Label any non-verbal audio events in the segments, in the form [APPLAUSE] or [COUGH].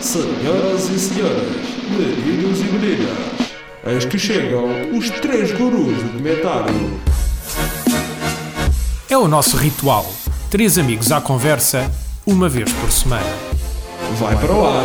Senhoras e senhores, meninos e meninas, eis que chegam os três gurus do comentário. É o nosso ritual. Três amigos à conversa, uma vez por semana. Vai para o ar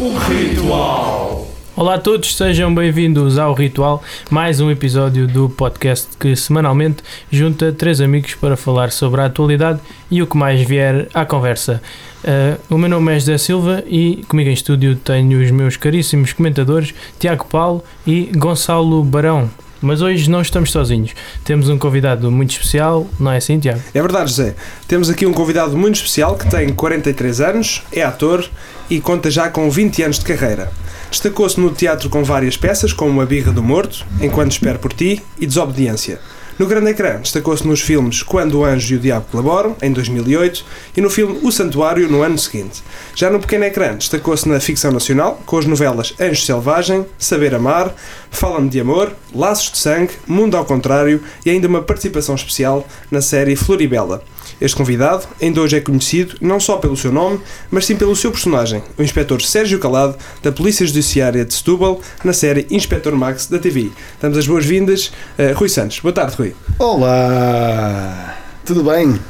o ritual. Olá a todos, sejam bem-vindos ao Ritual, mais um episódio do podcast que semanalmente junta três amigos para falar sobre a atualidade e o que mais vier à conversa. Uh, o meu nome é José Silva e comigo em estúdio tenho os meus caríssimos comentadores Tiago Paulo e Gonçalo Barão. Mas hoje não estamos sozinhos. Temos um convidado muito especial, não é assim, Tiago? É verdade, José. Temos aqui um convidado muito especial que tem 43 anos, é ator e conta já com 20 anos de carreira. Destacou-se no teatro com várias peças, como A Birra do Morto, Enquanto Espero por Ti e Desobediência. No grande ecrã, destacou-se nos filmes Quando o Anjo e o Diabo Colaboram, em 2008, e no filme O Santuário, no ano seguinte. Já no pequeno ecrã, destacou-se na ficção nacional, com as novelas Anjo Selvagem, Saber Amar, Fala-me de Amor, Laços de Sangue, Mundo ao Contrário e ainda uma participação especial na série Floribela. Este convidado ainda hoje é conhecido não só pelo seu nome, mas sim pelo seu personagem, o inspetor Sérgio Calado, da Polícia Judiciária de Setúbal, na série Inspetor Max da TV. Damos as boas-vindas a Rui Santos. Boa tarde, Rui. Olá, tudo bem?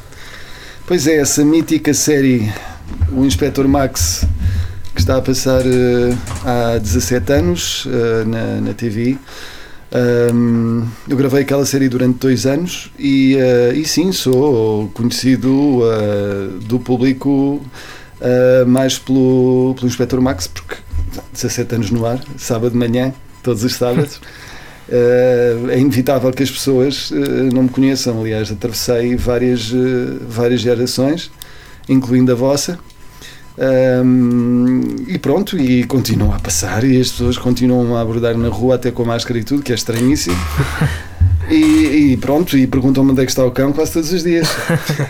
Pois é, essa mítica série, o Inspetor Max, que está a passar uh, há 17 anos uh, na, na TV. Um, eu gravei aquela série durante dois anos e, uh, e sim, sou conhecido uh, do público uh, mais pelo, pelo Inspector Max, porque 17 anos no ar, sábado de manhã, todos os sábados. [LAUGHS] é inevitável que as pessoas não me conheçam. Aliás, atravessei várias, várias gerações, incluindo a vossa. Um, e pronto, e continua a passar e as pessoas continuam a abordar na rua até com a máscara e tudo, que é estranhíssimo. [LAUGHS] E, e, pronto, e perguntam-me onde é que está o cão quase todos os dias.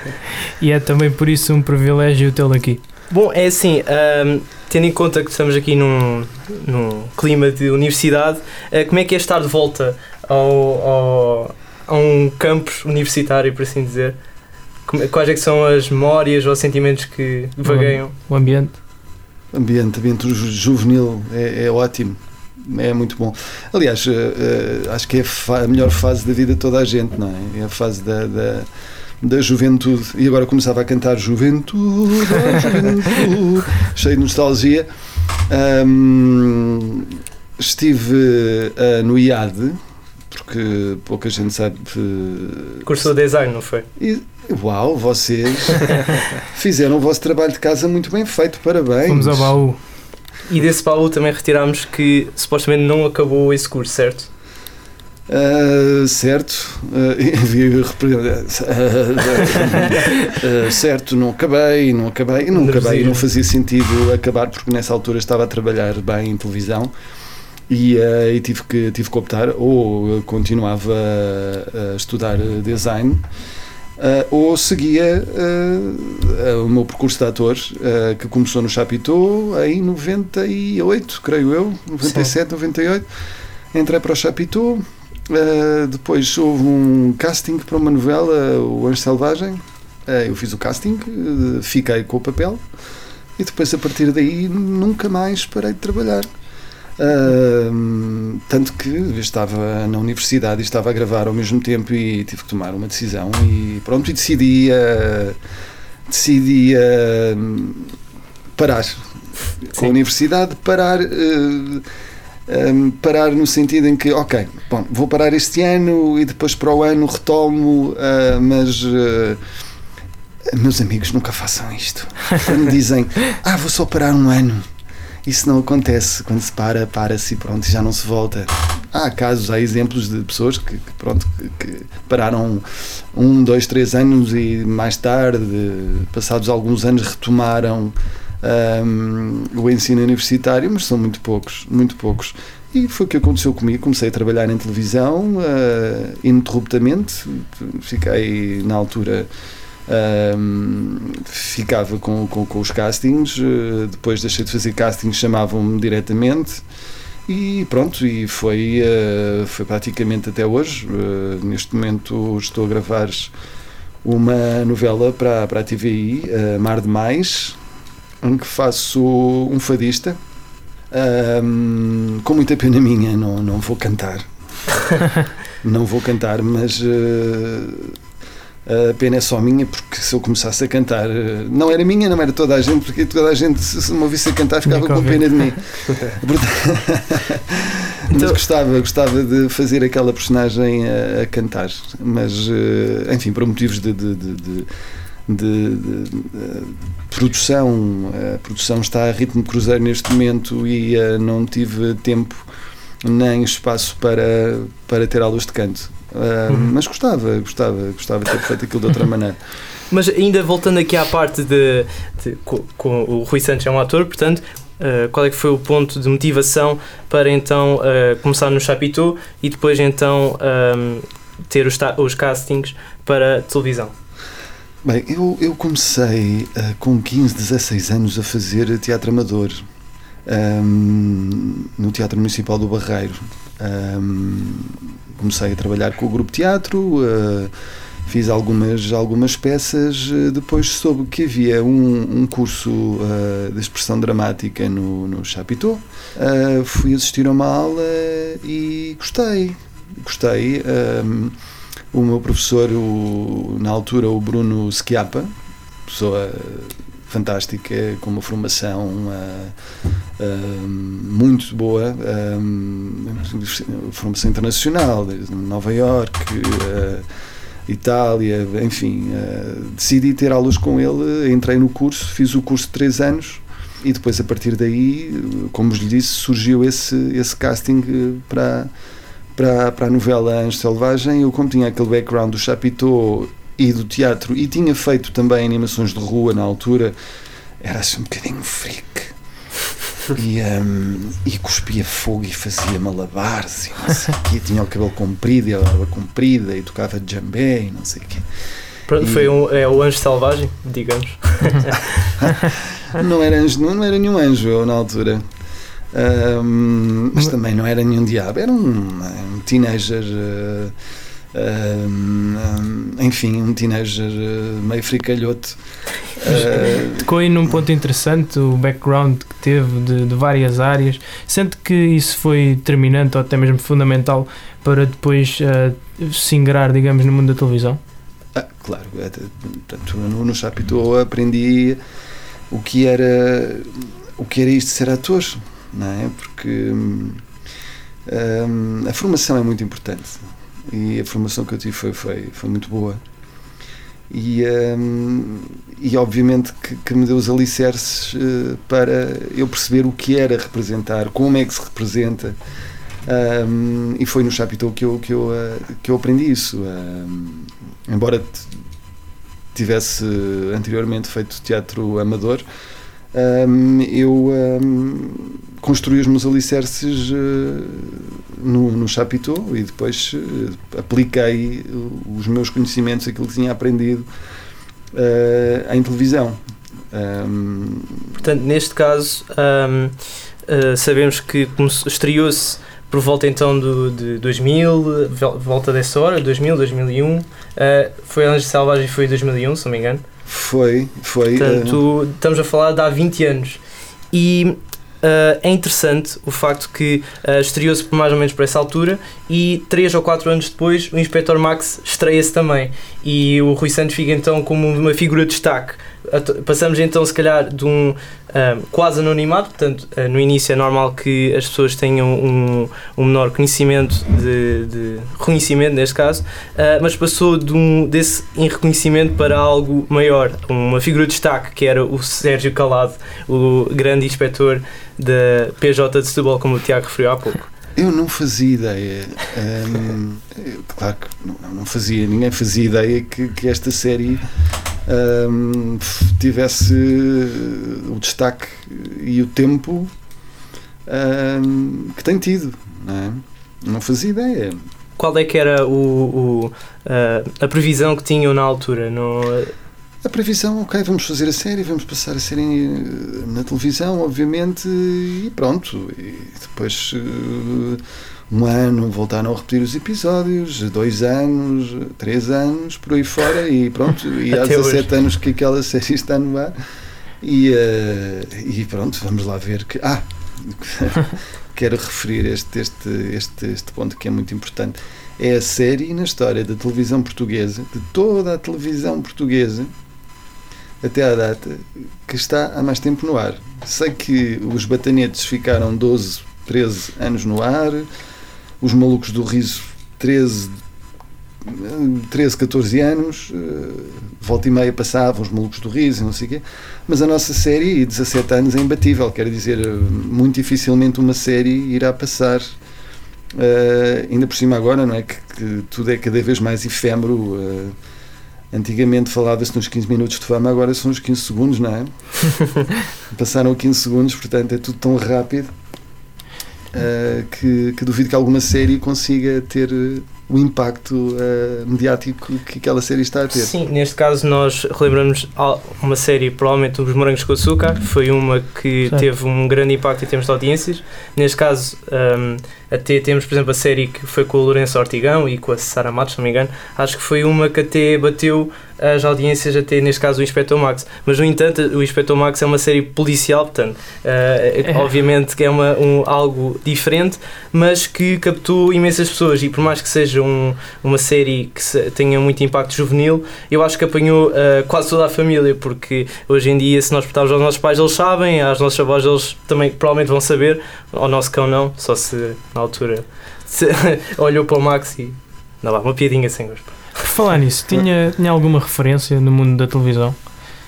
[LAUGHS] e é também por isso um privilégio tê-lo aqui. Bom, é assim, um, tendo em conta que estamos aqui num, num clima de universidade, uh, como é que é estar de volta ao, ao, a um campus universitário, por assim dizer? [LAUGHS] Quais é que são as memórias ou sentimentos que vagueiam? O ambiente? Ambiente, ambiente juvenil é, é ótimo é muito bom. Aliás, uh, uh, acho que é a, a, melhor fase da vida de toda a gente, não é? É a fase da, da, da juventude. E agora começava a cantar Juventude, oh, juventude [LAUGHS] cheio de nostalgia. Um, estive uh, no IAD, porque pouca gente sabe. Cursou design, não foi? E, Uau, vocês [LAUGHS] fizeram o vosso trabalho de casa muito bem feito, parabéns. Fomos ao baú. E desse baú também retirámos que supostamente não acabou esse curso, certo? Uh, certo, [LAUGHS] uh, uh, certo, não acabei, não acabei, não acabei, não fazia sentido acabar porque nessa altura estava a trabalhar bem em televisão e, e tive, que, tive que optar ou continuava a estudar design Uh, ou seguia uh, uh, o meu percurso de ator, que começou no Chapitou em 98, creio eu, 97, Sim. 98. Entrei para o Chapitou, depois houve um casting para uma novela, O Anjo Selvagem. eu fiz o casting, fiquei com o papel e depois a partir daí nunca mais parei de trabalhar. Uh, tanto que estava na universidade e estava a gravar ao mesmo tempo e tive que tomar uma decisão e pronto, e decidi, uh, decidi uh, parar Sim. com a universidade, parar, um, parar no sentido em que, ok, bom, vou parar este ano e depois para o ano retomo, mas meus amigos nunca façam isto. [LAUGHS] Quando dizem, ah, vou só parar um ano isso não acontece. Quando se para, para-se e pronto, já não se volta. Há casos, há exemplos de pessoas que, que pronto, que, que, pararam um, dois, três anos e mais tarde, passados alguns anos, retomaram um, o ensino universitário, mas são muito poucos, muito poucos. E foi o que aconteceu comigo. Comecei a trabalhar em televisão uh, ininterruptamente. Fiquei, na altura, ficava com, com, com, os castings, uh, depois deixei de fazer castings, chamavam-me diretamente e pronto, e foi, uh, foi praticamente até hoje. Uh, neste momento estou a gravar uma novela para, para a TVI, Mar de Mais, em que faço um fadista. Ahm, com muita pena minha, não, não vou cantar. [LAUGHS] não vou cantar, mas eh, a pena é só minha, porque se eu começasse a cantar, eh, não era minha, não era toda a gente, porque toda a gente, se me ouvisse a cantar, ficava com pena de mim. [LAUGHS] [LAUGHS] Mas Então- gostava, gostava de fazer aquela personagem a, a cantar, mas eh, enfim, por motivos de, de- de- de- de- de- de produção, a produção está a ritmo cruzeiro neste momento e eh, não tive tempo nem espaço para, para ter aulas de canto. Ah, Uhum. Mas gostava, gostava, gostava de ter feito aquilo de outra [LAUGHS] maneira. Mas ainda voltando aqui à parte de, de- co- com, o Rui Santos é um ator, portanto, eh, qual é que foi o ponto de motivação para então eh, começar no Chapitão e depois então ahm, ter os, os castings para televisão? Bem, eu, eu comecei com 15, 16 anos a fazer teatro amador ahm, no Teatro Municipal do Barreiro. Ahm, comecei a trabalhar com o grupo teatro, ah, fiz algumas, algumas peças, ah, depois soube que havia um, um curso ah, de expressão dramática no, no Chapitão. Ah, fui assistir a uma aula e gostei. Gostei. o meu professor, o- na altura, o Bruno Schiappa, pessoa fantástica, com uma formação ah, ah, muito boa, ah, formação internacional, desde Nova York, ah, Itália, enfim, ah, decidi ter aulas com ele, entrei no curso, fiz o curso de três anos e depois a partir daí, como vos disse, surgiu esse, esse casting eh, para, para, para a novela Anjo Selvagem. Eu, como tinha aquele background do Chapitão e do teatro e tinha feito também animações de rua na altura, era assim um bocadinho freak. [LAUGHS] E, hum, e cuspia fogo e fazia malabares e não sei o quê. Tinha o cabelo comprido e a barba comprida e tocava djambé e não sei o quê. Pronto, E- Foi um, é o Anjo Selvagem, digamos. [LAUGHS] Não era, anjo, não, era nenhum anjo eu na altura. Ahm, mas também não era nenhum diabo, era um, um teenager. eh, ahm, enfim, um teenager eh, meio fricalhoto. [LAUGHS] Eh, Tocou aí num ponto interessante o background que teve de, de várias áreas. Sente que isso foi determinante ou até mesmo fundamental para depois eh, se ingrar, digamos, no mundo da televisão? ah, claro, é, portanto, no, no Chapitão aprendi o que era o que era isto de ser ator, não é? Porque hum, hum, a formação é muito importante e a formação que eu tive foi, foi, foi muito boa. E, hum, e obviamente que, que me deu os alicerces eh, para eu perceber o que era representar, como é que se representa. hum, e foi no Chapitão que eu, que, eu, eh, que eu aprendi isso. hum, embora tivesse anteriormente feito teatro amador, hum, eu hum, construí os meus alicerces eh, no, no Chapitão e depois eh, apliquei os meus conhecimentos, aquilo que tinha aprendido eh, em televisão. Hum, Portanto, neste caso, sabemos que estreou-se por volta então do, de 2000, vol- volta dessa hora, 2000, 2001. ah, foi Anjo Selvagem foi em 2001, se não me engano. Foi, foi. Portanto, estamos a falar de há 20 anos. E ah, é interessante o facto que ah, estreou-se mais ou menos por essa altura e 3 ou 4 anos depois o Inspector Max estreia-se também. E o Rui Santos fica então como uma figura de destaque. Passamos então, se calhar, de um ah, quase anonimato, portanto, ah, no início é normal que as pessoas tenham um, um menor conhecimento, de, de reconhecimento neste caso, ah, mas passou de um, desse reconhecimento para algo maior, uma figura de destaque, que era o Sérgio Calado, o grande inspetor da PJ de Setúbal, como o Tiago referiu há pouco. Eu não fazia ideia. eu, claro que não, não fazia, ninguém fazia ideia que, que esta série f- tivesse o destaque e o tempo hum, que tem tido. Não, é? não fazia ideia. Qual é que era o, o, ah, a previsão que tinham na altura? No, A previsão, ok, vamos fazer a série, vamos passar a série eh, na televisão, obviamente, e pronto. E depois, eh, um ano, voltaram a repetir os episódios, dois anos, três anos, por aí fora, e pronto. E há Até 17 hoje. anos que aquela [LAUGHS] série está no ar. E, eh, e pronto, vamos lá ver que. Ah! [LAUGHS] quero referir este, este, este, este ponto que é muito importante. É a série na história da televisão portuguesa, de toda a televisão portuguesa, até à data, que está há mais tempo no ar. Sei que os batanetes ficaram 12, 13 anos no ar, os malucos do riso 13, 13 14 anos, eh, volta e meia passavam os malucos do riso, não sei o quê, mas a nossa série, 17 anos, é imbatível, quer dizer, muito dificilmente uma série irá passar. Uh, ainda por cima agora, não é? Que, que, tudo é cada vez mais efêmero. Uh, antigamente falava-se nos 15 minutos de fama, agora são os 15 segundos, não é? [LAUGHS] Passaram 15 segundos, portanto é tudo tão rápido uh, que, que, duvido que alguma série consiga ter o impacto uh, mediático que aquela série está a ter. Sim, neste caso nós relembramos uma série, provavelmente Os Morangos com Açúcar, foi uma que certo. teve um grande impacto em termos de audiências. Neste caso, um, até temos, por exemplo, a série que foi com o Lourenço Ortigão e com a Sara Matos, se não me engano. Acho que foi uma que até bateu as audiências, até neste caso o Inspector Max. Mas, no entanto, o Inspector Max é uma série policial, portanto, uh, é. obviamente que é uma, um, algo diferente, mas que captou imensas pessoas. E por mais que seja um, uma série que se, tenha muito impacto juvenil, eu acho que apanhou uh, quase toda a família, porque hoje em dia, se nós perguntarmos aos nossos pais, eles sabem, às nossas avós, eles também provavelmente vão saber, ao nosso cão não, só se na altura [LAUGHS] olhou para o Max e. Não lá, uma piadinha sem gosto. Falar nisso, tinha, tinha alguma referência no mundo da televisão?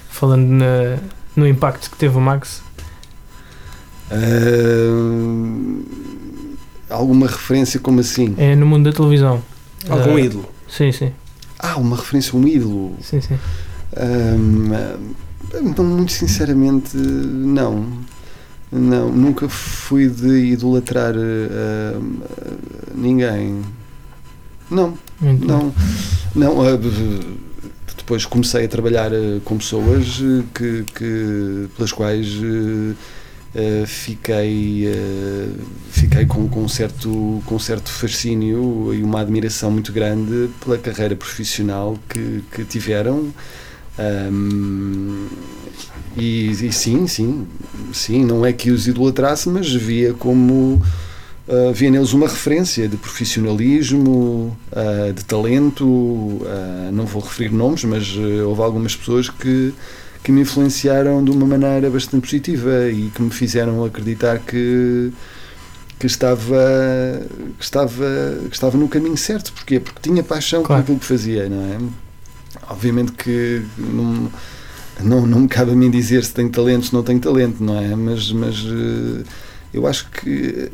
Falando na, no impacto que teve o Max? Uh, alguma referência como assim? É no mundo da televisão. Algum uh, ídolo? Sim, sim. Ah, uma referência, um ídolo? Sim, sim. então, muito sinceramente, não. Não, nunca fui de idolatrar uh, ninguém. Não, Muito não, não. Uh, depois comecei a trabalhar uh, com pessoas que, que pelas quais fiquei fiquei com, com certo com certo fascínio e uma admiração muito grande pela carreira profissional que, que tiveram um, e, e, sim, sim, sim, não é que os idolatrasse, mas via como uh, via neles uma referência de profissionalismo, uh, de talento. Uh, não vou referir nomes, mas houve algumas pessoas que, que me influenciaram de uma maneira bastante positiva e que me fizeram acreditar que que estava, que estava, que estava no caminho certo. Porquê? Porque tinha paixão claro. por aquilo que fazia, não é? Obviamente que não, não, não me cabe a mim dizer se tenho talento, se não tenho talento, não é? Mas, mas eu acho que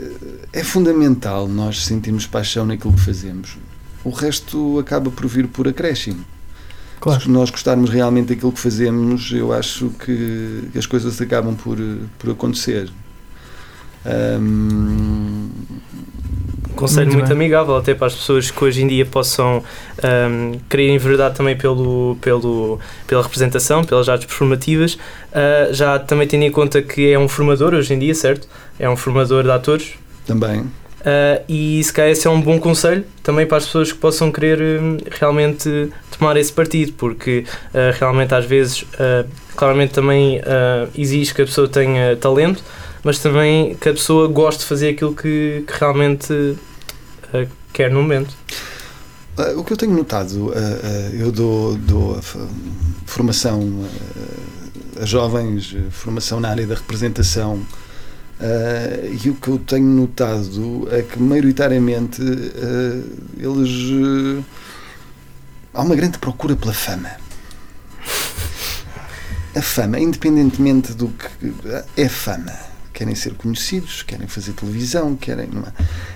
é fundamental nós sentirmos paixão naquilo que fazemos. O resto acaba por vir por acréscimo. Claro. Se nós gostarmos realmente daquilo que fazemos, eu acho que as coisas acabam por, por acontecer. Um, conselho muito, muito amigável até para as pessoas que hoje em dia possam um, querer enveredar também pelo, pelo, pela representação, pelas artes performativas, uh, já também tendo em conta que é um formador hoje em dia, certo? É um formador de atores. Também. Uh, e se calhar esse é um bom conselho também para as pessoas que possam querer um, realmente tomar esse partido, porque uh, realmente às vezes, claramente também exige que a pessoa tenha talento, mas também que a pessoa goste de fazer aquilo que, que realmente uh, quer no momento. Uh, o que eu tenho notado, uh, eu dou, dou formação a jovens, formação na área da representação, e o que eu tenho notado é que, maioritariamente, eles. há uma grande procura pela fama a fama, independentemente do que é fama querem ser conhecidos, querem fazer televisão, querem.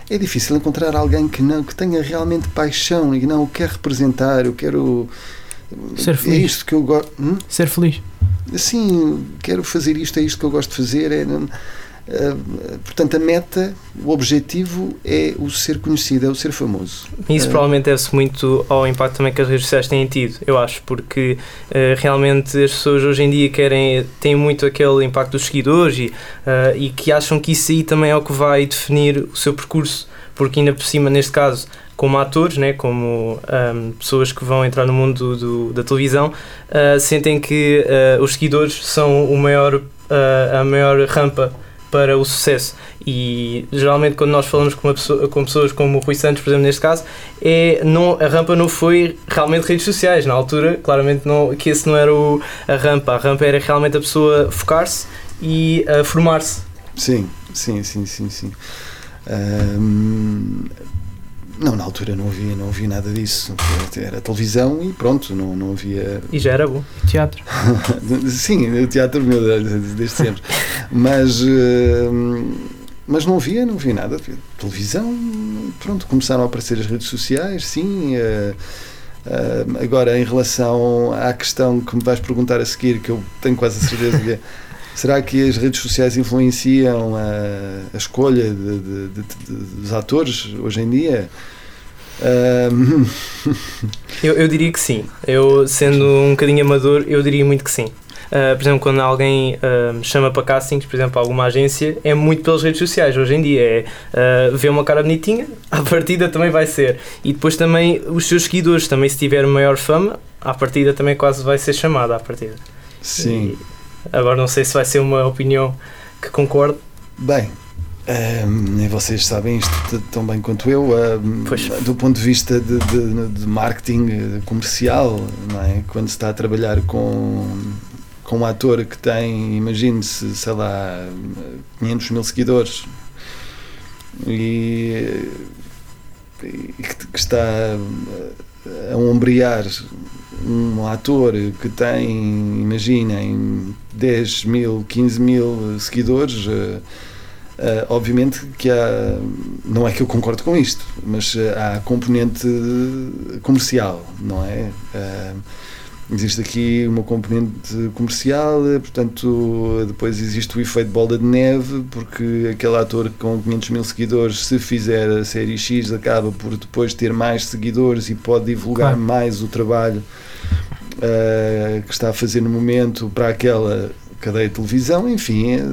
É? é difícil encontrar alguém que não que tenha realmente paixão e que não o quer representar. Eu quero ser feliz. É isto que eu gosto. Hum? Ser feliz. Sim, quero fazer isto, é isto que eu gosto de fazer. É, Uh, portanto, a meta, o objetivo é o ser conhecido, é o ser famoso. Isso uh, provavelmente deve-se muito ao impacto também que as redes sociais têm tido, eu acho, porque uh, realmente as pessoas hoje em dia querem, têm muito aquele impacto dos seguidores e, e que acham que isso aí também é o que vai definir o seu percurso, porque ainda por cima, neste caso, como atores, né, como ahm, pessoas que vão entrar no mundo do- da televisão, ah, sentem que ah, os seguidores são o maior, ah, a maior rampa para o sucesso. E geralmente quando nós falamos com, pessoa- com pessoas como o Rui Santos, por exemplo, neste caso, é, não, a rampa não foi realmente redes sociais. Na altura, claramente não, que esse não era o, a rampa. A rampa era realmente a pessoa focar-se e formar-se. Sim, sim, sim, sim, sim. Ahm, não, na altura não havia, não havia nada disso. Era televisão e pronto, não, não havia. E já era bom. Teatro. [LAUGHS] Sim, o teatro meu desde sempre. Mas, ahm, mas não havia, não havia nada. Televisão, pronto, começaram a aparecer as redes sociais, sim. ah, ah, agora, em relação à questão que me vais perguntar a seguir, que eu tenho quase a certeza que é. Será que as redes sociais influenciam a, a escolha de- de- de- dos atores hoje em dia? [LAUGHS] Eu, eu diria que sim. Eu, sendo um bocadinho amador, eu diria muito que sim. Ah, por exemplo, quando alguém me chama para castings, por exemplo, alguma agência, é muito pelas redes sociais. Hoje em dia é ah, ver uma cara bonitinha, [LAUGHS] à partida também vai ser. E depois também os seus seguidores, também se tiver maior fama, à partida também quase vai ser chamada à partida. sim. E agora não sei se vai ser uma opinião que concordo. Bem, ehm, e vocês sabem isto tão bem quanto eu, ehm, Pois. do ponto de vista de, de- de marketing eh, comercial, não é? quando se está a trabalhar com, com um ator que tem, imagine-se, sei lá, 500 mil seguidores e, e que, que está a ombrear um ator que tem, imaginem, 10 mil, 15 mil seguidores, eh, eh, obviamente que há, não é que eu concordo com isto, mas eh, há a componente comercial, não é? Eh, existe aqui uma componente comercial, portanto, depois existe o efeito bola de neve, porque aquele ator com 500 mil seguidores, se fizer a série X, acaba por depois ter mais seguidores e pode divulgar Claro. mais o trabalho eh, que está a fazer no momento para aquela cadeia de televisão, enfim, eh,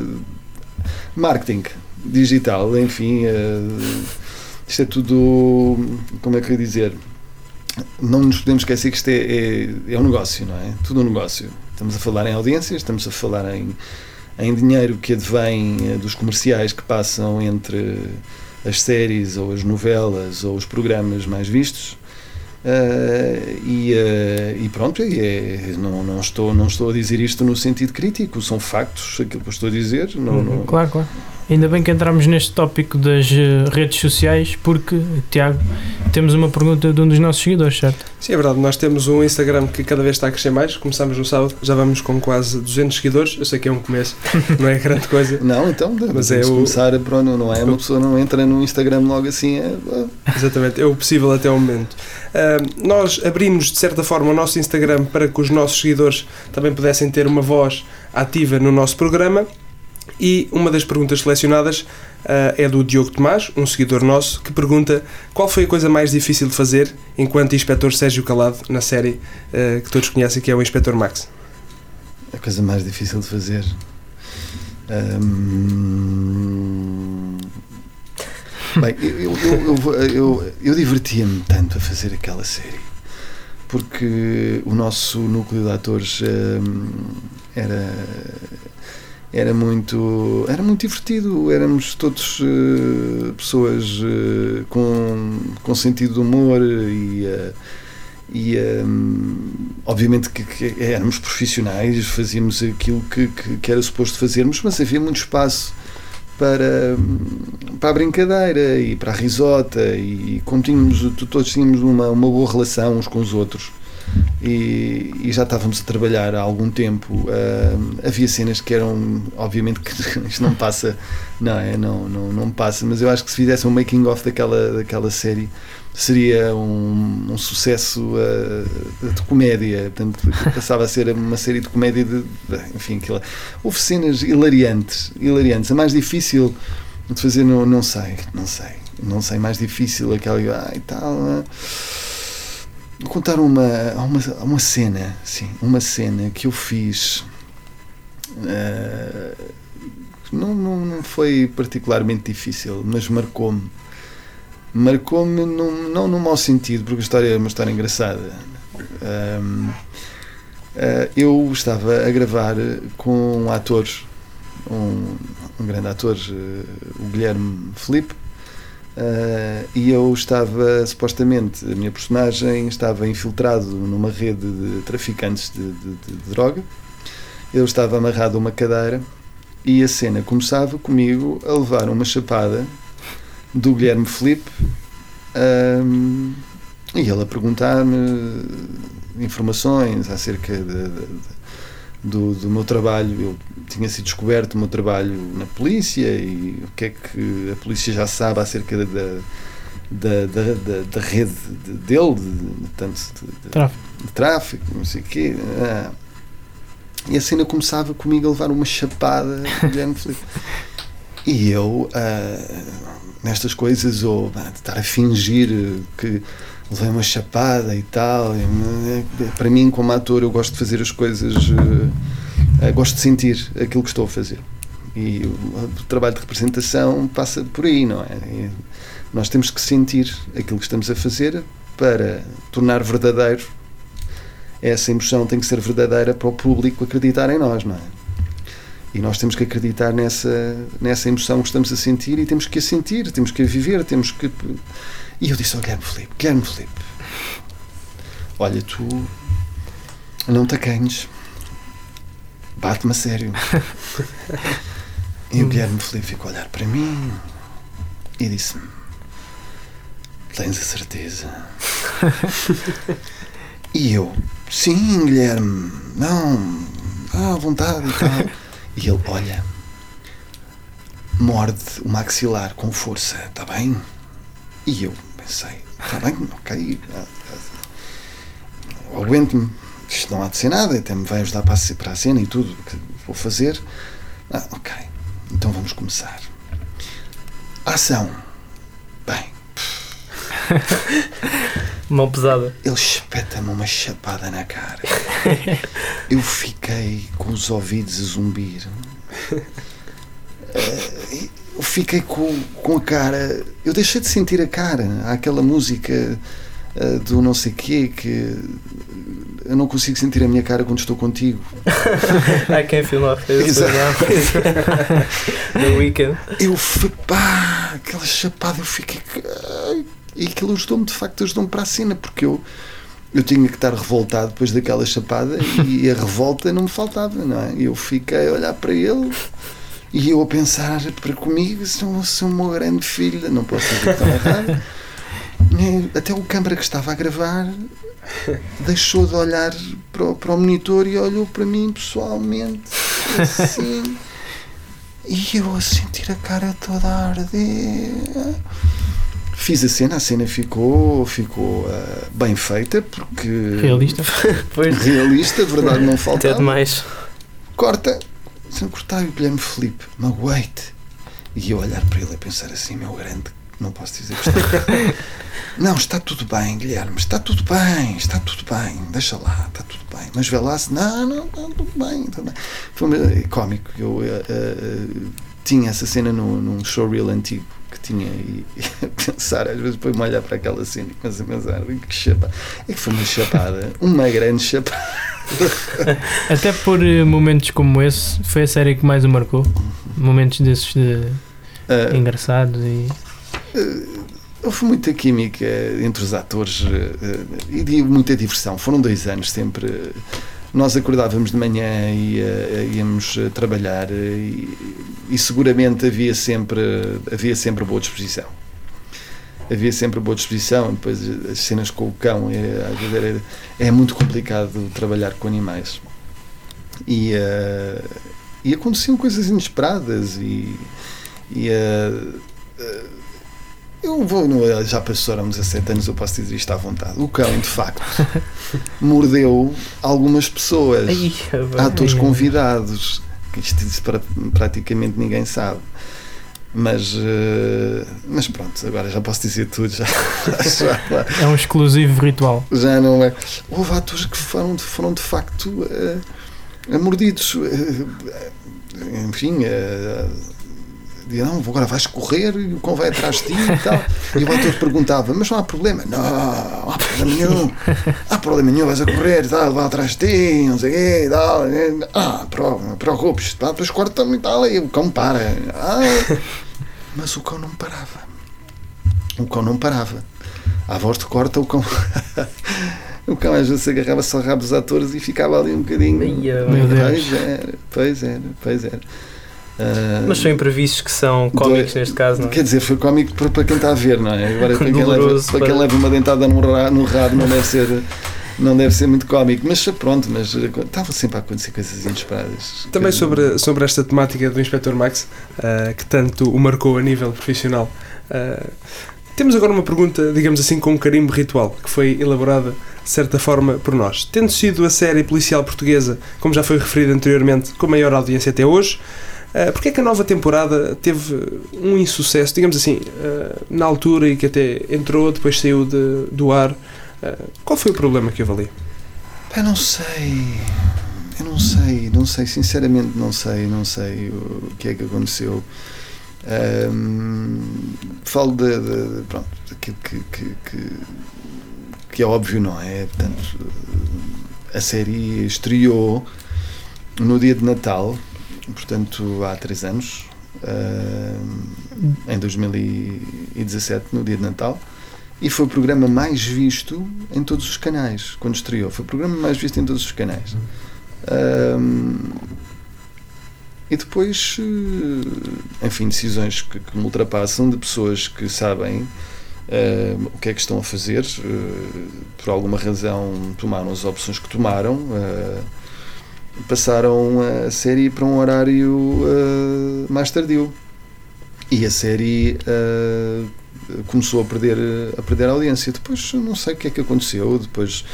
marketing digital, enfim, eh, isto é tudo, como é que eu ia dizer, não nos podemos esquecer que isto é, é, é um negócio, não é? Tudo um negócio. Estamos a falar em audiências, estamos a falar em, em dinheiro que advém dos comerciais que passam entre as séries ou as novelas ou os programas mais vistos. Eh, e, eh, e pronto, é, não, não, estou, não estou a dizer isto no sentido crítico, são factos aquilo que eu estou a dizer. Não, não, Claro, claro. Ainda bem que entramos neste tópico das eh, redes sociais, porque, Tiago, temos uma pergunta de um dos nossos seguidores, certo? Sim, é verdade. Nós temos um Instagram que cada vez está a crescer mais. Começámos no sábado, já vamos com quase 200 seguidores. Eu sei que é um começo, [LAUGHS] não é grande coisa. Não, então Mas é é o- começar, pronto, não é? Uma pessoa não entra no Instagram logo assim, é, Exatamente, é o possível até ao momento. Ahm, nós abrimos, de certa forma, o nosso Instagram para que os nossos seguidores também pudessem ter uma voz ativa no nosso programa. E uma das perguntas selecionadas ah, é do Diogo Tomás, um seguidor nosso, que pergunta qual foi a coisa mais difícil de fazer enquanto inspetor Sérgio Calado na série ah, que todos conhecem, que é o Inspetor Max. a coisa mais difícil de fazer. Bem, eu, eu, eu, eu, eu, divertia-me tanto a fazer aquela série porque o nosso núcleo de atores era era muito era muito divertido. Éramos todos eh, pessoas eh, com, com sentido de humor e eh, e hum, obviamente que, que éramos profissionais fazíamos aquilo que, que, que era suposto fazermos mas havia muito espaço para, para a brincadeira e para a risota e como tínhamos, todos tínhamos uma, uma boa relação uns com os outros e, e já estávamos a trabalhar há algum tempo ah, havia cenas que eram obviamente que [LAUGHS] isto não passa não é, não, não, não passa mas eu acho que se fizesse um making of daquela, daquela série seria um, um sucesso ah, de comédia. Portanto passava a ser uma série de comédia de, de- enfim, aquilo, houve cenas hilariantes hilariantes, a mais difícil de fazer não, não sei, não sei não sei, mais difícil aquela ai tal ah, Vou contar uma, uma, uma cena, sim, uma cena que eu fiz. eh, não, não, não foi particularmente difícil, mas marcou-me. marcou-me não no mau sentido, porque a história é uma história engraçada. Ahm, ah, eu estava a gravar com um ator, um, um grande ator, eh, o Guilherme Felipe, ah, e eu estava, supostamente, a minha personagem estava infiltrado numa rede de traficantes de, de- de droga. Eu estava amarrado a uma cadeira e a cena começava comigo a levar uma chapada do Guilherme Felipe ahm, e ele a perguntar-me informações acerca de- de- de- do, do meu trabalho. Eu tinha sido descoberto o meu trabalho na polícia e o que é que a polícia já sabe acerca da, da, da, da, da rede de- dele, de, de, tanto de, de- Tráfico. de tráfico, não sei o quê. Ah. E a cena começava comigo a levar uma chapada Guilherme Felipe. E eu, ah, nestas coisas, ou ah, de estar a fingir que levei uma chapada e tal, e, eh, para mim, como ator, eu gosto de fazer as coisas, eh, eh, gosto de sentir aquilo que estou a fazer. E o, o trabalho de representação passa por aí, não é? E nós temos que sentir aquilo que estamos a fazer para tornar verdadeiro essa emoção tem que ser verdadeira para o público acreditar em nós, não é? E nós temos que acreditar nessa, nessa emoção que estamos a sentir e temos que a sentir, temos que a viver, temos que. E eu disse ao Guilherme Felipe: Guilherme Felipe, olha, tu não te acanhes, bate-me a sério. e o [LAUGHS] Guilherme Felipe ficou a olhar para mim e disse-me: Tens a certeza? [LAUGHS] E eu, sim, Guilherme, não, à vontade e tal. E ele, olha, morde o maxilar com força, está bem? E eu pensei, está bem, ok, ah, ah, aguento-me, isto não há de ser nada, até me vai ajudar para a, para a cena e tudo que vou fazer. Ah, ok, então vamos começar. Ação. Bem, [LAUGHS] Mão pesada. Ele espeta-me uma chapada na cara. Eu fiquei com os ouvidos a zumbir. Eh, Eu fiquei com, com a cara. Eu deixei de sentir a cara. Há aquela música eh, do não sei quê que eu não consigo sentir a minha cara quando estou contigo. I can feel my face. The weekend. Eu fui pá, aquela chapada, eu fiquei. E aquilo ajudou-me, de facto, ajudou-me para a cena, porque eu, eu tinha que estar revoltado depois daquela chapada e [LAUGHS] a revolta não me faltava, não é? Eu fiquei a olhar para ele e eu a pensar para comigo: sou, sou uma grande filha, não posso dizer tão errado. Eh, Até o câmara que estava a gravar deixou de olhar para o, para o monitor e olhou para mim pessoalmente, assim. E eu a sentir a cara toda a arder. Fiz a cena, a cena ficou, ficou ah, bem feita porque Realista. [LAUGHS] Pois, realista, verdade não até faltava. demais. Corta, sem cortar e o Guilherme Felipe, magoei-te. E eu olhar para ele e pensar assim, meu grande, não posso dizer que está. [LAUGHS] não, está tudo bem, Guilherme, está tudo bem, está tudo bem, deixa lá, está tudo bem. Mas vê lá se, não, não, está tudo bem, está bem. Foi uma- cómico, eu eh, eh, tinha essa cena num, num showreel antigo que tinha e, e a pensar, às vezes põe-me a olhar para aquela cena e começo a pensar, que chapada. É que foi uma chapada, uma grande chapada. [LAUGHS] Até por momentos como esse, foi a série que mais o marcou. Momentos desses de Ah, engraçados e. Houve muita química entre os atores eh, eh, e muita diversão. Foram dois anos sempre. eh, Nós acordávamos de manhã e eh, íamos eh, trabalhar eh, e, e seguramente havia sempre, havia sempre boa disposição. Havia sempre boa disposição. Depois eh, as cenas com o cão é, é muito complicado trabalhar com animais. E, eh, e aconteciam coisas inesperadas e, e eh, eh, eu vou, já passaram 17 anos, eu posso dizer isto à vontade. O cão, de facto, mordeu algumas pessoas, Ai, atores convidados, que isto, pra- praticamente ninguém sabe. Mas, eh, mas pronto, agora já posso dizer tudo, já, já, É um exclusivo ritual. já não é. Houve atores que foram, foram de facto eh, mordidos. eh, enfim, eh, dizia, não, agora vais correr e o cão vai atrás de ti e tal. E o ator perguntava, mas não há problema. Não, não há problema nenhum. Não há problema nenhum, vais a correr e tal, vai atrás de ti, não sei o quê e tal. Ah, preocupes, pá, depois corta-me e tal, e o cão para. Ah, mas o cão não parava. O cão não parava. À voz de corta, o cão. [LAUGHS] o cão às vezes agarrava-se ao rabo dos atores e ficava ali um bocadinho. Meu Deus. Pois era, pois era, pois era. Ah, Mas são imprevistos que são cómicos neste caso, não é? Quer dizer, foi cómico para, para quem está a ver, não é? Agora para quem, [LAUGHS] leva, Doloroso para quem para- leva uma dentada no, ra, no rabo não deve ser. Não deve ser muito cómico, mas pronto, mas eh, estava sempre a acontecer coisas inesperadas. Também sobre, sobre esta temática do Inspector Max, ah, que tanto o marcou a nível profissional. ah, temos agora uma pergunta, digamos assim, com um carimbo ritual, que foi elaborada, de certa forma, por nós. Tendo sido a série policial portuguesa, como já foi referido anteriormente, com maior audiência até hoje, porque é que a nova temporada teve um insucesso, digamos assim, ah, na altura e que até entrou, depois saiu de- do ar? Ah, qual foi o problema que houve ali? Pá, não sei. Eu não sei, não sei, sinceramente não sei, não sei o que é que aconteceu. Ahm, falo de, de- de- pronto, daquilo que, que, que, que é óbvio, não é? Portanto, a série estreou no dia de Natal, portanto há três anos, ahm, em 2017, no dia de Natal. E foi o programa mais visto em todos os canais, quando estreou. Foi o programa mais visto em todos os canais. Ahm, e depois, eh, enfim, decisões que, que me ultrapassam de pessoas que sabem eh, o que é que estão a fazer, eh, por alguma razão tomaram as opções que tomaram, eh, passaram a série para um horário eh, mais tardio. E a série eh, começou a perder, a perder audiência. Depois não sei o que é que aconteceu, depois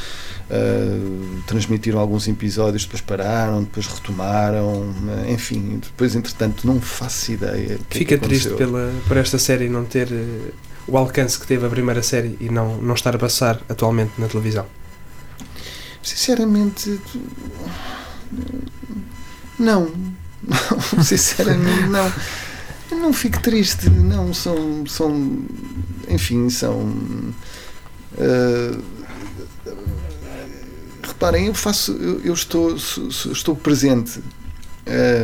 Uh, transmitiram alguns episódios, depois pararam, depois retomaram, uh, enfim, depois entretanto não faço ideia. é Fica que triste pela, por esta série não ter o alcance que teve a primeira série e não, não estar a passar atualmente na televisão. Sinceramente, não. Não, [LAUGHS] sinceramente não. Não fico triste, não, são, são enfim, são uh, reparem, eu faço, eu, eu estou, estou presente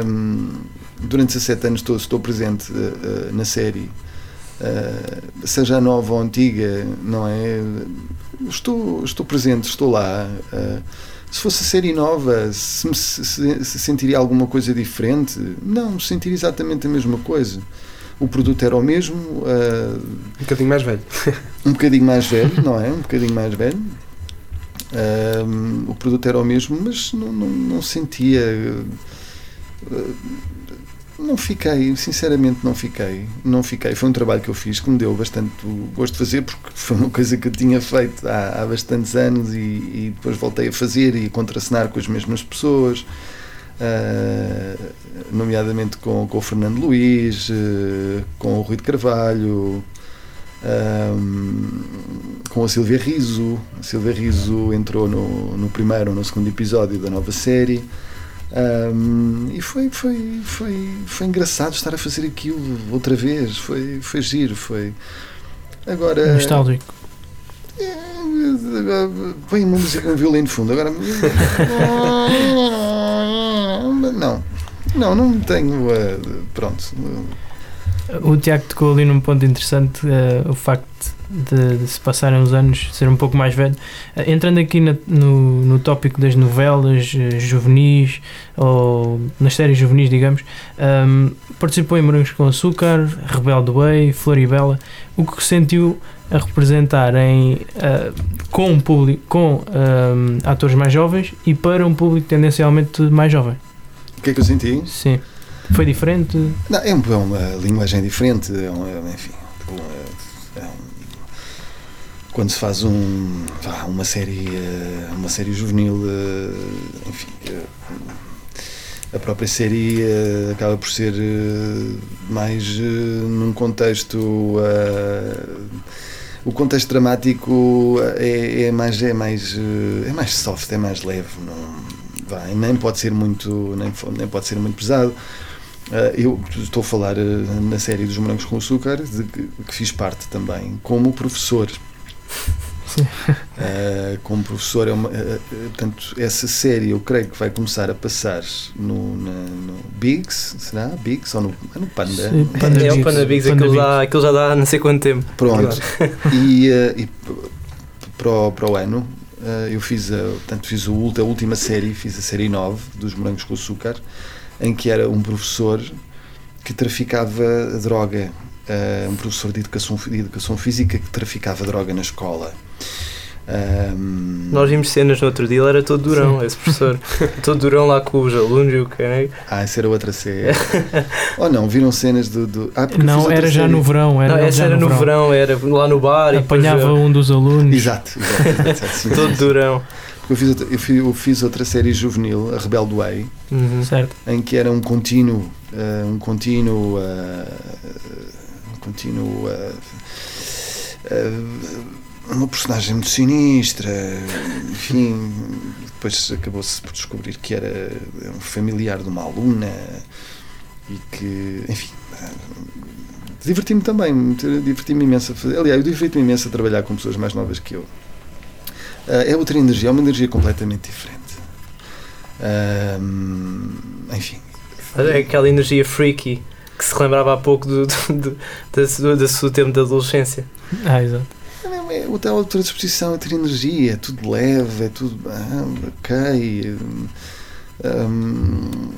um, durante 17 anos estou, estou presente uh, na série uh, seja nova ou antiga, não é? Estou, estou presente, estou lá. Uh, se fosse a série nova, se, se, se- se sentiria alguma coisa diferente? Não, sentiria exatamente a mesma coisa. O produto era o mesmo, uh, Um bocadinho mais velho. [LAUGHS] um bocadinho mais velho, não é? Um bocadinho mais velho. Um, o produto era o mesmo, mas não, não, não sentia. uh, Não fiquei, sinceramente não fiquei. Não fiquei. Foi um trabalho que eu fiz que me deu bastante gosto de fazer, porque foi uma coisa que eu tinha feito há, há bastantes anos e, e depois voltei a fazer e a contracenar com as mesmas pessoas. uh, nomeadamente com, com o Fernando Luís, uh, com o Rui de Carvalho, um, com a Silvia Riso. A Silvia Riso entrou no, no primeiro ou no segundo episódio da nova série. Um, e foi, foi, foi, foi engraçado estar a fazer aquilo outra vez. Foi, foi giro. Foi. Agora. Nostálgico. É, Põe uma música, um violino de fundo. Agora. Não. [LAUGHS] Não, não tenho. eh, pronto. O Tiago tocou ali num ponto interessante, eh, o facto de, de se passarem os anos, ser um pouco mais velho. Eh, entrando aqui na- no, no tópico das novelas eh, juvenis, ou nas séries juvenis, digamos, ehm, participou em Morangos com Açúcar, Rebelde Way, Floribela. O que sentiu a representar em, com um público, com ehm, atores mais jovens e para um público tendencialmente mais jovem? O que é que eu senti? Sim. Foi diferente? Não, é, é uma linguagem diferente, é um, é, enfim, é um- quando se faz um, uma série, eh, uma série juvenil, eh, enfim, eh, a própria série acaba por ser mais num contexto, o contexto dramático é, é mais, é mais, é mais soft, é mais leve, não, vá, nem pode ser muito, nem, nem pode ser muito pesado. Ah, eu estou a falar ah, na série dos Morangos com Açúcar, de que, fiz parte também, como professor. Sim. Ah, como professor, é uma, ah, portanto, essa série eu creio que vai começar a passar no, na, no Bigs, será? Bigs ou no, é no Panda? Sim, Panda é o Bigs. Panda Bigs, Panda aquilo, Bigs. já, aquilo já dá não sei quanto tempo. Pronto. [LAUGHS] e, eh, e para, o, para o ano eu fiz, a, portanto, fiz o, a última série, fiz a série 9 dos Morangos com Açúcar, em que era um professor que traficava droga. eh, um professor de educação, de educação física que traficava droga na escola. Ahm, Nós vimos cenas no outro dia, ele era todo durão, esse professor. [LAUGHS] todo durão lá com os alunos e o que é. Ah, essa era outra série. [LAUGHS] Ou não, viram cenas do. do ah, Não, era já série. no verão. Era Não, essa já era no verão, era lá no bar e depois, Apanhava eh, um dos alunos. Exato, exato, exato, exato, sim, [LAUGHS] todo sim, sim. durão. Eu fiz, outra- eu, fiz, eu fiz outra série juvenil, A Rebelde Way, Uhum. Em que era um contínuo, eh, um contínuo, eh, um contínuo, eh, uma personagem muito sinistra, enfim, depois acabou-se por descobrir que era um familiar de uma aluna e que, enfim, diverti-me também, diverti-me imenso, a fazer, aliás, eu diverti-me imenso a trabalhar com pessoas mais novas que eu. Eh, é outra energia, é uma energia completamente diferente. Ahm, enfim, É Aquela energia freaky que se lembrava há pouco do, do, do, da sua- do seu tempo de adolescência. Ah, exato. é é outra, outra disposição, outra energia, é tudo leve, é tudo ah, ok, hum,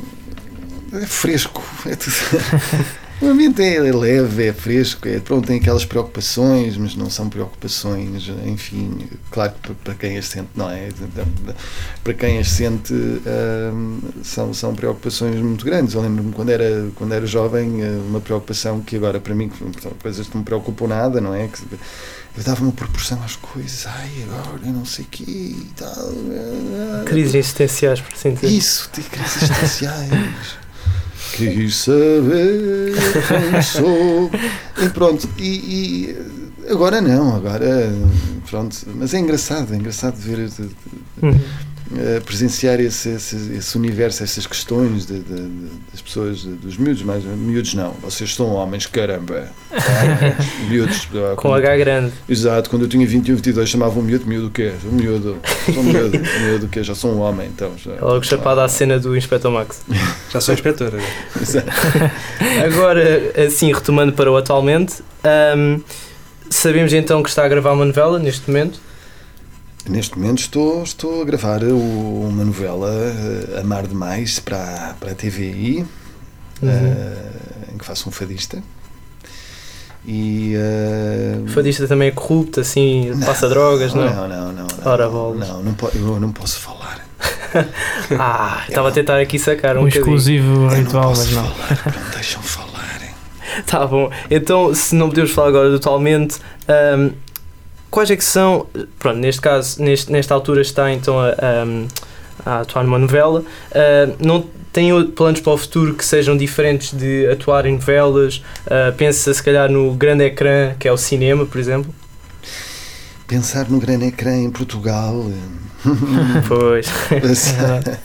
é fresco, é tudo. [LAUGHS] O ambiente é leve, é fresco, é, pronto, tem aquelas preocupações, mas não são preocupações, enfim, claro que para- quem as sente, não é? Para quem as sente, hum, são, são preocupações muito grandes. Eu lembro-me quando era, quando era jovem, eh, uma preocupação que agora para mim, coisas que não me preocupam nada, não é? Que eu dava uma proporção às coisas, ai, agora eu não sei o quê e tal. Crises existenciais, por assim dizer. Isso, crises existenciais. Quis saber quem sou. E pronto, e, e agora não, agora pronto. Mas é engraçado, é engraçado ver, Uhum. Eh, presenciar esse, esse, esse universo, essas questões de- de- de- das pessoas, de- dos miúdos, mas miúdos não, vocês são homens, caramba. [LAUGHS] miúdos. ah, Com quando- H grande. Exato, quando eu tinha 21, 22 chamavam miúdo, miúdo o quê? Miúdo, sou miúdo, [LAUGHS] miúdo o quê? Já sou um homem, então. Já, Logo chapada à cena do Inspector Max. Já sou inspetor. Exato. [LAUGHS] Agora, assim, retomando para o atualmente, ahm, sabemos então que está a gravar uma novela neste momento. Neste momento estou, estou a gravar o- uma novela, eh, Amar Demais, para, para a TVI, Uhum. eh, em que faço um fadista. E. eh, O fadista também é corrupto, assim, passa drogas, não? é? Não, não, não. não Ora, bolas. Não, não, eu não posso falar. [LAUGHS] Ah, estava a tentar aqui sacar um, Um exclusivo ritual, não mas não. falar, não deixam falar. [LAUGHS] Tá bom. Então, se não podemos falar agora do atualmente, ahm, quais é que são, pronto, neste caso, neste, nesta altura está então a, ahm, a atuar numa novela, ah, não tem planos para o futuro que sejam diferentes de atuar em novelas? Ah, pensa se calhar no grande ecrã, que é o cinema, por exemplo? Pensar no grande ecrã em Portugal. [LAUGHS] Pois. Pensar- [LAUGHS]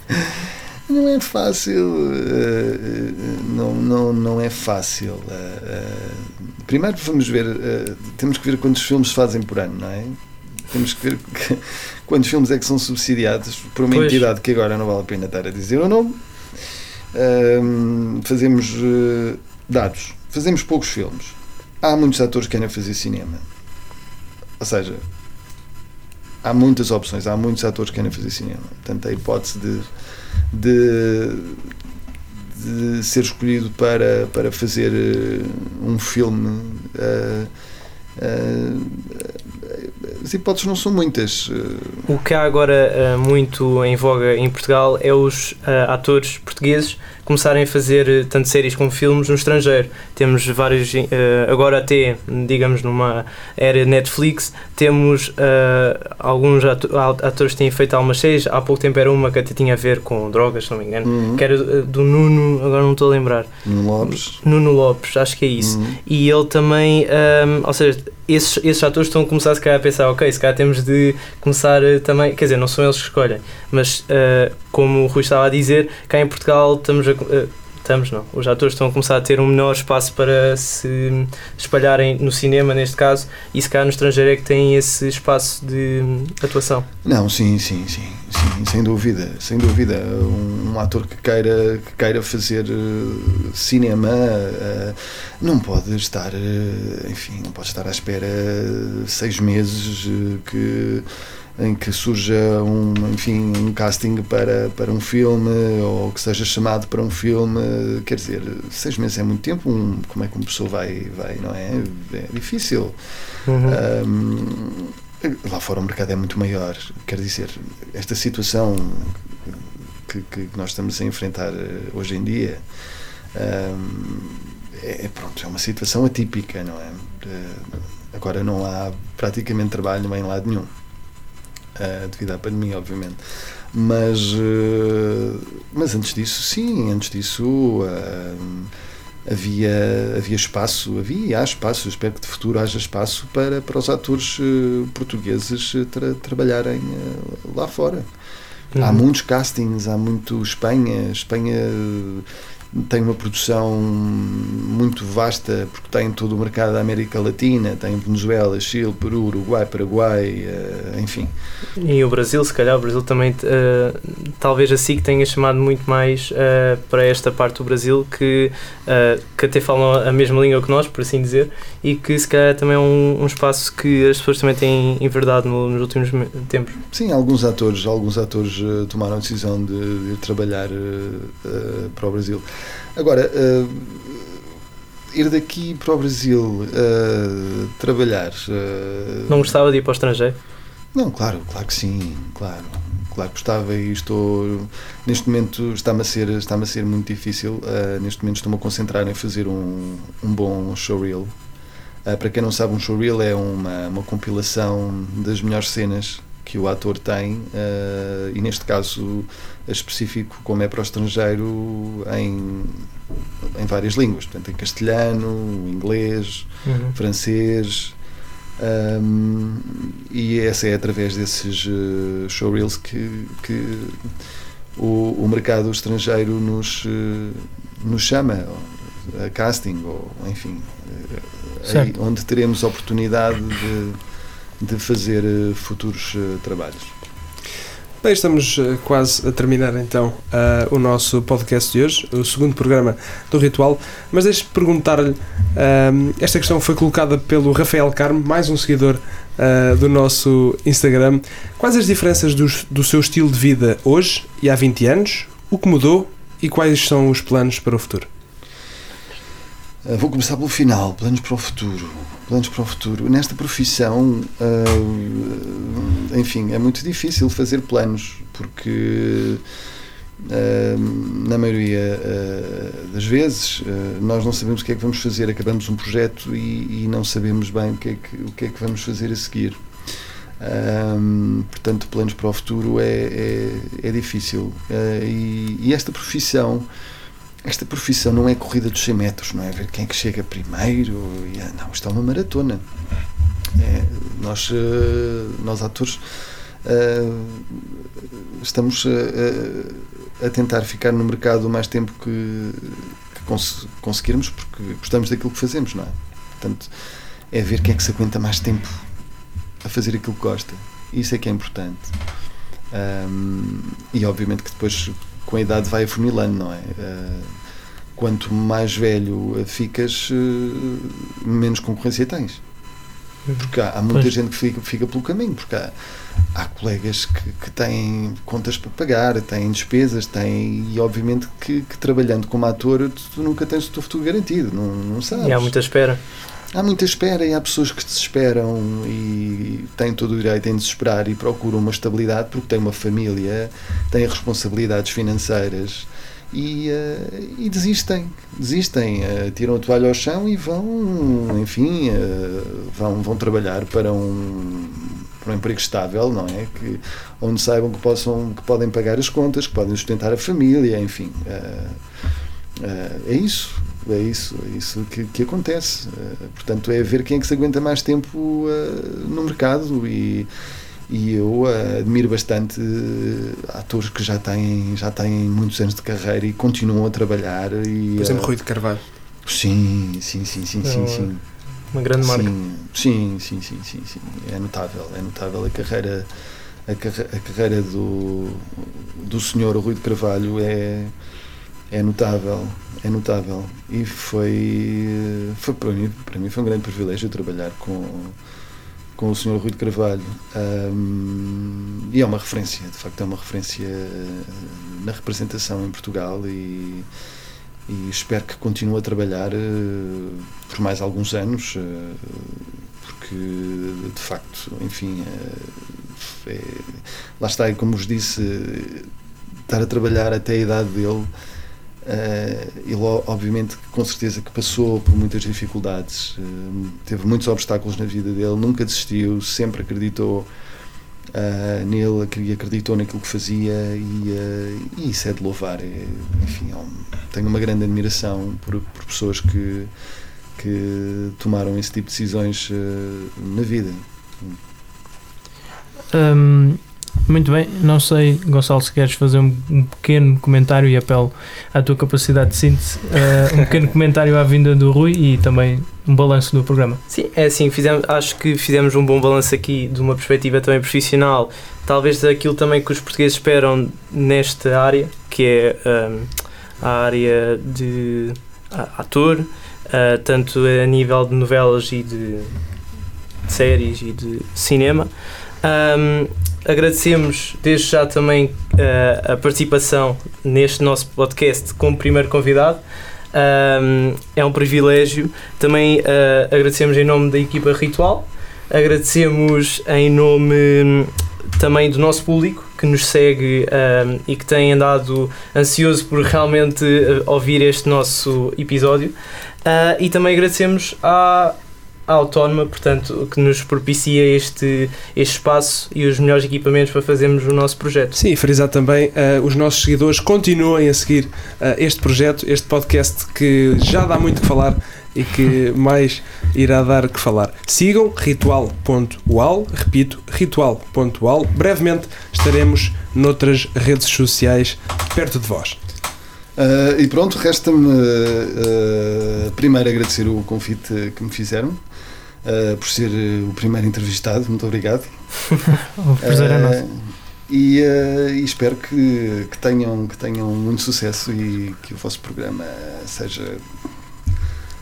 [LAUGHS] Não é fácil, eh, eh, não, não, não é fácil. Primeiro vamos ver, eh, temos que ver quantos filmes se fazem por ano, não é? Temos que ver que- [LAUGHS] quantos filmes é que são subsidiados por uma Pois. entidade que agora não vale a pena estar a dizer o nome. Ahm, fazemos eh, dados, fazemos poucos filmes. Há muitos atores que querem fazer cinema. Ou seja, há muitas opções, há muitos atores que querem fazer cinema. Portanto, a hipótese de, de, de ser escolhido para, para fazer eh, um filme. eh, eh, as hipóteses não são muitas. eh, O que há agora ah, muito em voga em Portugal é os ah, atores portugueses começarem a fazer eh, tanto séries como filmes no estrangeiro. Temos vários, ah, agora até, digamos, numa era Netflix, temos ah, alguns atores que têm feito algumas séries. Há pouco tempo era uma que até tinha a ver com drogas, se não me engano, Uhum. que era do, Nuno, agora não estou a lembrar. Nuno Lopes. Nuno Lopes, acho que é isso. Uhum. E ele também, hum, ou seja, esses, esses atores estão a começar se calhar a pensar, ok, se calhar temos de começar eh, também, quer dizer, não são eles que escolhem, mas eh, como o Rui estava a dizer, cá em Portugal estamos a, eh, estamos, não. Os atores estão a começar a ter um menor espaço para se espalharem no cinema, neste caso, e se calhar no estrangeiro é que têm esse espaço de atuação. Não, sim, sim, sim, sim, sem dúvida, sem dúvida. Um, um ator que queira, que queira fazer uh, cinema uh, não pode estar, uh, enfim, não pode estar à espera seis meses que em que surja um, enfim, um casting para, para um filme ou que seja chamado para um filme, quer dizer, seis meses é muito tempo, um, como é que uma pessoa vai, vai não é? É difícil. Uhum. Um, lá fora o mercado é muito maior, quer dizer, esta situação que, que nós estamos a enfrentar hoje em dia um, é, pronto, é uma situação atípica, não é? Agora não há praticamente trabalho em lado nenhum uh, devido à pandemia, obviamente. Mas, uh, mas antes disso, sim, antes disso uh, havia, havia espaço, havia e há espaço, espero que de futuro haja espaço para, para os atores portugueses tra trabalharem lá fora. Uhum. Há muitos castings, há muito Espanha, Espanha tem uma produção muito vasta porque tem todo o mercado da América Latina, tem Venezuela, Chile, Peru, Uruguai, Paraguai, uh, enfim. E o Brasil, se calhar, o Brasil também, uh, talvez assim que tenha chamado muito mais uh, para esta parte do Brasil que, que até falam a mesma língua que nós, por assim dizer, e que se calhar também é um, um espaço que as pessoas também têm enverdado no, nos últimos tempos. Sim, alguns atores, alguns atores tomaram a decisão de, de trabalhar para o Brasil. Agora, uh, ir daqui para o Brasil uh, trabalhar. Uh, não gostava de ir para o estrangeiro? Não, claro, claro que sim, claro. Claro que gostava e estou. Neste momento está-me a ser, está a ser muito difícil. neste momento estou-me a concentrar em fazer um, um bom showreel. para quem não sabe, um showreel é uma, uma compilação das melhores cenas que o ator tem, uh, e neste caso específico, como é para o estrangeiro, em, em várias línguas, portanto, em castelhano, inglês, uhum. francês. Um, e essa é através desses uh, showreels que, que o, o mercado estrangeiro nos, uh, nos chama a casting, ou enfim, aí, onde teremos oportunidade de de fazer eh, futuros eh, trabalhos. Bem, estamos eh, quase a terminar então uh, o nosso podcast de hoje, o segundo programa do Ritual. Mas deixe-me perguntar-lhe: uh, esta questão foi colocada pelo Rafael Carmo, mais um seguidor uh, do nosso Instagram. Quais as diferenças do, do seu estilo de vida hoje e há 20 anos? O que mudou e quais são os planos para o futuro? Vou começar pelo final: planos para o futuro planos para o futuro. Nesta profissão, uh, enfim, é muito difícil fazer planos, porque uh, na maioria das vezes nós não sabemos o que é que vamos fazer, acabamos um projeto e, e não sabemos bem o que, é que, o que é que vamos fazer a seguir. portanto, planos para o futuro é, é, é difícil. E, e esta profissão esta profissão não é corrida dos 100 metros, não é ver quem é que chega primeiro. Não, isto é uma maratona. É, nós, eh, nós atores, eh, estamos a, a, tentar ficar no mercado o mais tempo que, que cons conseguirmos, porque gostamos daquilo que fazemos, não é? Portanto, é ver quem é que se aguenta mais tempo a fazer aquilo que gosta. Isso é que é importante. Um, e obviamente que depois com a idade vai afunilando, não é? Uh, quanto mais velho ficas, uh, menos concorrência tens. Porque há, há muita pois. gente que fica, fica pelo caminho, porque há, há colegas que, que, têm contas para pagar, têm despesas, têm, e obviamente que, que trabalhando como ator tu, tu, nunca tens o teu futuro garantido, não, não sabes. E há muita espera. Há muita espera e há pessoas que desesperam e têm todo o direito em desesperar e procuram uma estabilidade porque têm uma família, têm responsabilidades financeiras e, uh, e desistem, desistem, uh, tiram a toalha ao chão e vão, enfim, uh, vão, vão trabalhar para um, para um emprego estável, não é? Que, onde saibam que, possam, que podem pagar as contas, que podem sustentar a família, enfim. é isso é isso, é isso que, que acontece. Uh, portanto, é ver quem é que se aguenta mais tempo uh, no mercado e, E eu eh, admiro bastante eh, atores que já têm, já têm muitos anos de carreira e continuam a trabalhar. E, Por exemplo, eh, Rui de Carvalho. Sim, sim, sim, sim, sim, É sim. Uma grande marca. Sim, sim, sim, sim, sim, sim. É notável, é notável a carreira, a, carre- a carreira do, do senhor Rui de Carvalho é, é notável, é notável. E foi, foi para, mim, para mim foi um grande privilégio trabalhar com, com o senhor Rui de Carvalho. Ahm, e é uma referência, de facto é uma referência eh, na representação em Portugal e, e espero que continue a trabalhar eh, por mais alguns anos, eh, porque de facto, enfim, é- lá está, e como vos disse, estar a trabalhar até a idade dele, eh, ele obviamente com certeza que passou por muitas dificuldades, eh, teve muitos obstáculos na vida dele, nunca desistiu, sempre acreditou ah, nele, acre- acreditou naquilo que fazia e, ah, e isso é de louvar. É, enfim, é um- tenho uma grande admiração por, por pessoas que, que tomaram esse tipo de decisões na vida. Hum, muito bem, não sei, Gonçalo, se queres fazer um, um pequeno comentário e apelo à tua capacidade de síntese, uh, um pequeno [LAUGHS] comentário à vinda do Rui e também um balanço do programa. Sim, é assim, fizemos, acho que fizemos um bom balanço aqui de uma perspectiva também profissional, talvez daquilo também que os portugueses esperam nesta área, que é hum, a área de ator, ah, tanto a nível de novelas e de, séries e de cinema. Hum, agradecemos desde já também ah, a participação neste nosso podcast como primeiro convidado. Hum, é um privilégio. Também ah, agradecemos em nome da equipa Ritual, agradecemos em nome hum, também do nosso público que nos segue hum, e que tem andado ansioso por realmente ah, ouvir este nosso episódio. Ah, e também agradecemos à Autónoma, portanto, que nos propicia este, este espaço e os melhores equipamentos para fazermos o nosso projeto. Sim, e frisar também, eh, os nossos seguidores continuem a seguir eh, este projeto, este podcast que já dá muito que falar e que [LAUGHS] mais irá dar que falar. Sigam ritual.ual, repito, ritual.ual. Brevemente estaremos noutras redes sociais perto de vós. Ah, e pronto, resta-me ah, primeiro agradecer o convite que me fizeram. ah, por ser o primeiro entrevistado, muito obrigado. [LAUGHS] O prazer é nosso. E, e espero que, que, tenham, que tenham muito sucesso e que o vosso programa seja,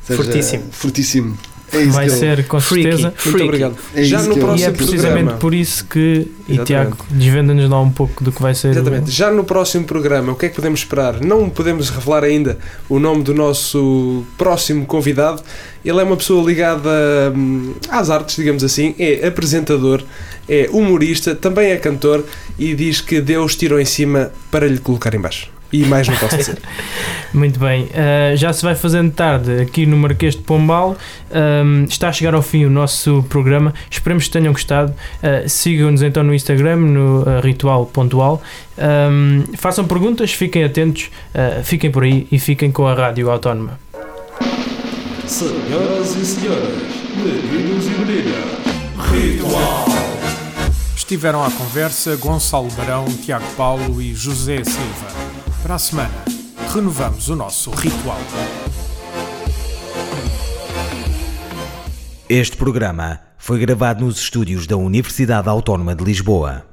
seja Fortíssimo. fortíssimo. É Vai ser com Freaky. certeza. Muito Freaky. obrigado. é Já no eu- E próximo é precisamente programa. por isso que, e Exatamente. Tiago, desvenda-nos lá um pouco do que vai ser. o- Exatamente. Já no próximo programa, o que é que podemos esperar? Não podemos revelar ainda o nome do nosso próximo convidado. Ele é uma pessoa ligada hum, às artes, digamos assim, é apresentador, é humorista, também é cantor e diz que Deus tirou em cima para lhe colocar em baixo. E mais não posso dizer. [LAUGHS] Muito bem, uh, já se vai fazendo tarde aqui no Marquês de Pombal. Um, está a chegar ao fim o nosso programa. Esperemos que tenham gostado. Uh, Sigam-nos então no Instagram, no uh, ritual.ual. Um, façam perguntas, fiquem atentos, uh, fiquem por aí e fiquem com a Rádio Autónoma. Senhoras e senhores, meninos e meninas, Ritual! Estiveram à conversa Gonçalo Barão, Tiago Paulo e José Silva. Para a semana, renovamos o nosso ritual. Este programa foi gravado nos estúdios da Universidade Autónoma de Lisboa.